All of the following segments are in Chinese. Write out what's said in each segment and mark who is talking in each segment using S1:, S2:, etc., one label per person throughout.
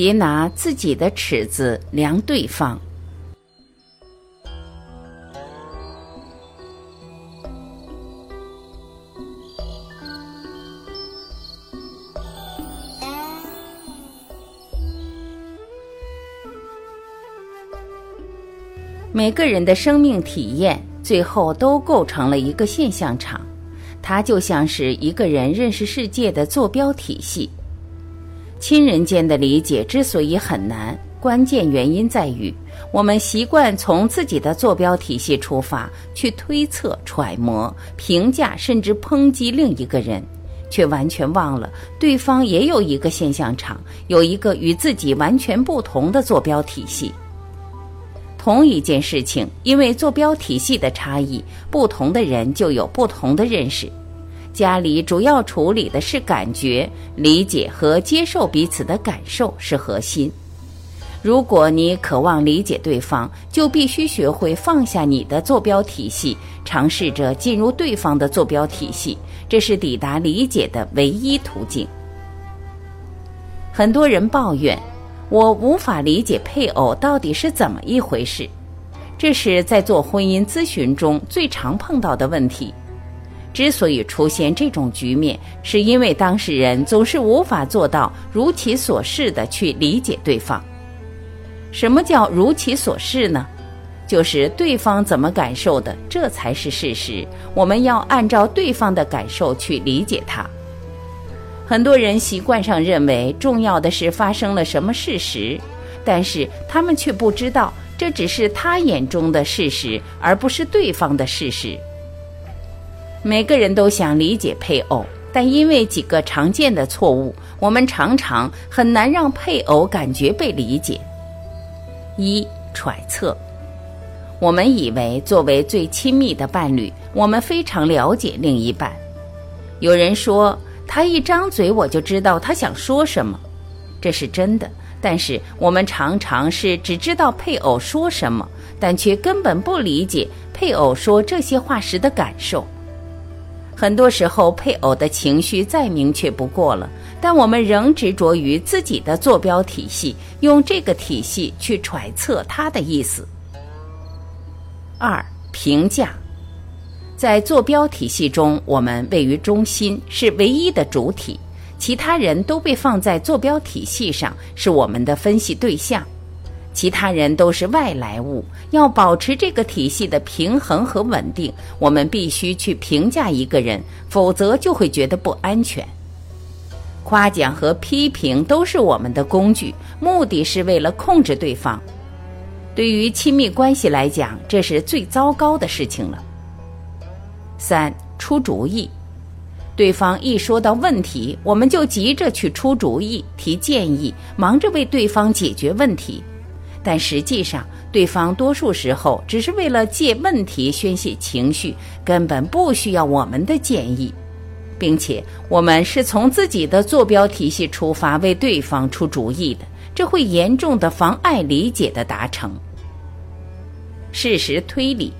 S1: 别拿自己的尺子量对方。每个人的生命体验，最后都构成了一个现象场，它就像是一个人认识世界的坐标体系。亲人间的理解之所以很难，关键原因在于我们习惯从自己的坐标体系出发，去推测、揣摩、评价，甚至抨击另一个人，却完全忘了对方也有一个现象场，有一个与自己完全不同的坐标体系。同一件事情，因为坐标体系的差异，不同的人就有不同的认识。家里主要处理的是感觉、理解和接受彼此的感受是核心。如果你渴望理解对方，就必须学会放下你的坐标体系，尝试着进入对方的坐标体系，这是抵达理解的唯一途径。很多人抱怨。我无法理解配偶到底是怎么一回事，这是在做婚姻咨询中最常碰到的问题。之所以出现这种局面，是因为当事人总是无法做到如其所示的去理解对方。什么叫如其所示呢？就是对方怎么感受的，这才是事实。我们要按照对方的感受去理解他。很多人习惯上认为重要的是发生了什么事实，但是他们却不知道这只是他眼中的事实，而不是对方的事实。每个人都想理解配偶，但因为几个常见的错误，我们常常很难让配偶感觉被理解。一揣测，我们以为作为最亲密的伴侣，我们非常了解另一半。有人说。他一张嘴，我就知道他想说什么，这是真的。但是我们常常是只知道配偶说什么，但却根本不理解配偶说这些话时的感受。很多时候，配偶的情绪再明确不过了，但我们仍执着于自己的坐标体系，用这个体系去揣测他的意思。二评价。在坐标体系中，我们位于中心，是唯一的主体，其他人都被放在坐标体系上，是我们的分析对象。其他人都是外来物。要保持这个体系的平衡和稳定，我们必须去评价一个人，否则就会觉得不安全。夸奖和批评都是我们的工具，目的是为了控制对方。对于亲密关系来讲，这是最糟糕的事情了。三出主意，对方一说到问题，我们就急着去出主意、提建议，忙着为对方解决问题。但实际上，对方多数时候只是为了借问题宣泄情绪，根本不需要我们的建议，并且我们是从自己的坐标体系出发为对方出主意的，这会严重的妨碍理解的达成。事实推理。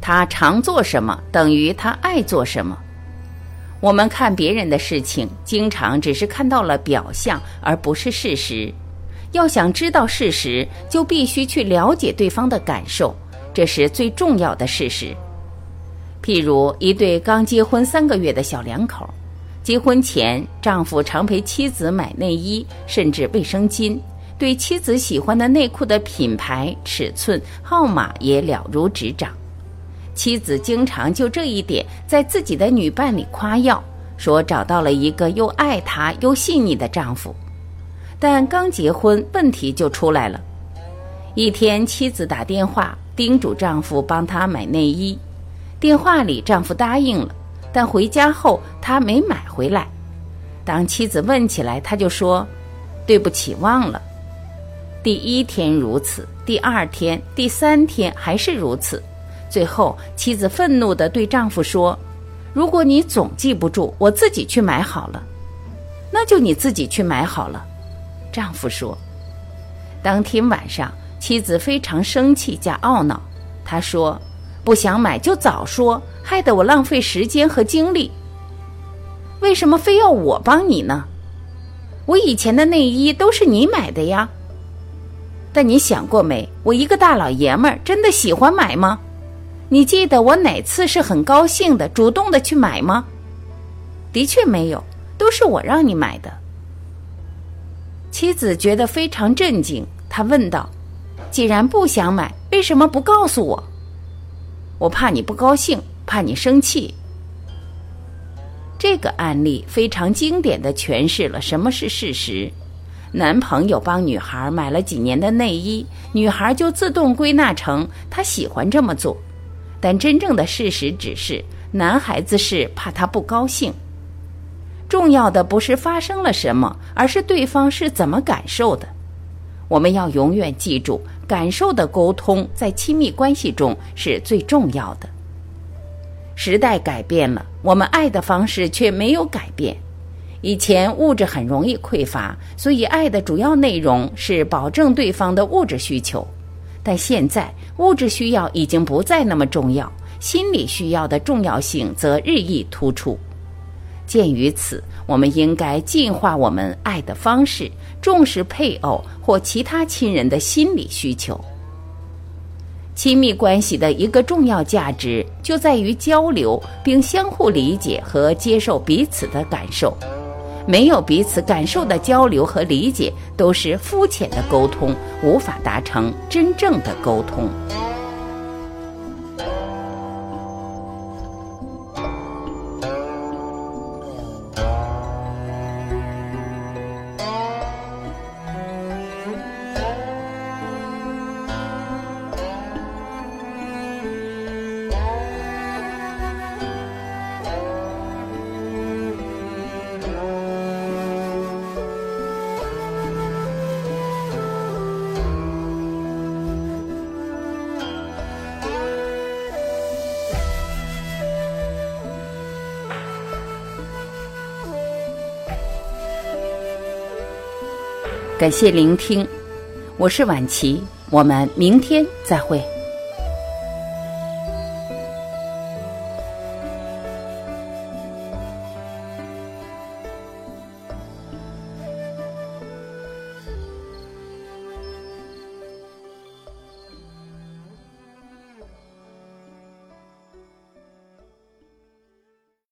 S1: 他常做什么，等于他爱做什么。我们看别人的事情，经常只是看到了表象，而不是事实。要想知道事实，就必须去了解对方的感受，这是最重要的事实。譬如一对刚结婚三个月的小两口，结婚前，丈夫常陪妻子买内衣，甚至卫生巾，对妻子喜欢的内裤的品牌、尺寸、号码也了如指掌。妻子经常就这一点在自己的女伴里夸耀，说找到了一个又爱她又细腻的丈夫。但刚结婚，问题就出来了。一天，妻子打电话叮嘱丈夫帮她买内衣，电话里丈夫答应了，但回家后他没买回来。当妻子问起来，他就说：“对不起，忘了。”第一天如此，第二天、第三天还是如此。最后，妻子愤怒地对丈夫说：“如果你总记不住，我自己去买好了。”那就你自己去买好了。”丈夫说。当天晚上，妻子非常生气加懊恼，她说：“不想买就早说，害得我浪费时间和精力。为什么非要我帮你呢？”我以前的内衣都是你买的呀。但你想过没？我一个大老爷们儿，真的喜欢买吗？你记得我哪次是很高兴的、主动的去买吗？的确没有，都是我让你买的。妻子觉得非常震惊，她问道：“既然不想买，为什么不告诉我？”我怕你不高兴，怕你生气。这个案例非常经典的诠释了什么是事实。男朋友帮女孩买了几年的内衣，女孩就自动归纳成他喜欢这么做，但真正的事实只是男孩子是怕她不高兴。重要的不是发生了什么，而是对方是怎么感受的。我们要永远记住，感受的沟通在亲密关系中是最重要的。时代改变了，我们爱的方式却没有改变。以前物质很容易匮乏，所以爱的主要内容是保证对方的物质需求。但现在物质需要已经不再那么重要，心理需要的重要性则日益突出。鉴于此，我们应该进化我们爱的方式，重视配偶或其他亲人的心理需求。亲密关系的一个重要价值就在于交流，并相互理解和接受彼此的感受。没有彼此感受的交流和理解，都是肤浅的沟通，无法达成真正的沟通。感谢聆听，我是晚琪，我们明天再会。